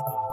Oh.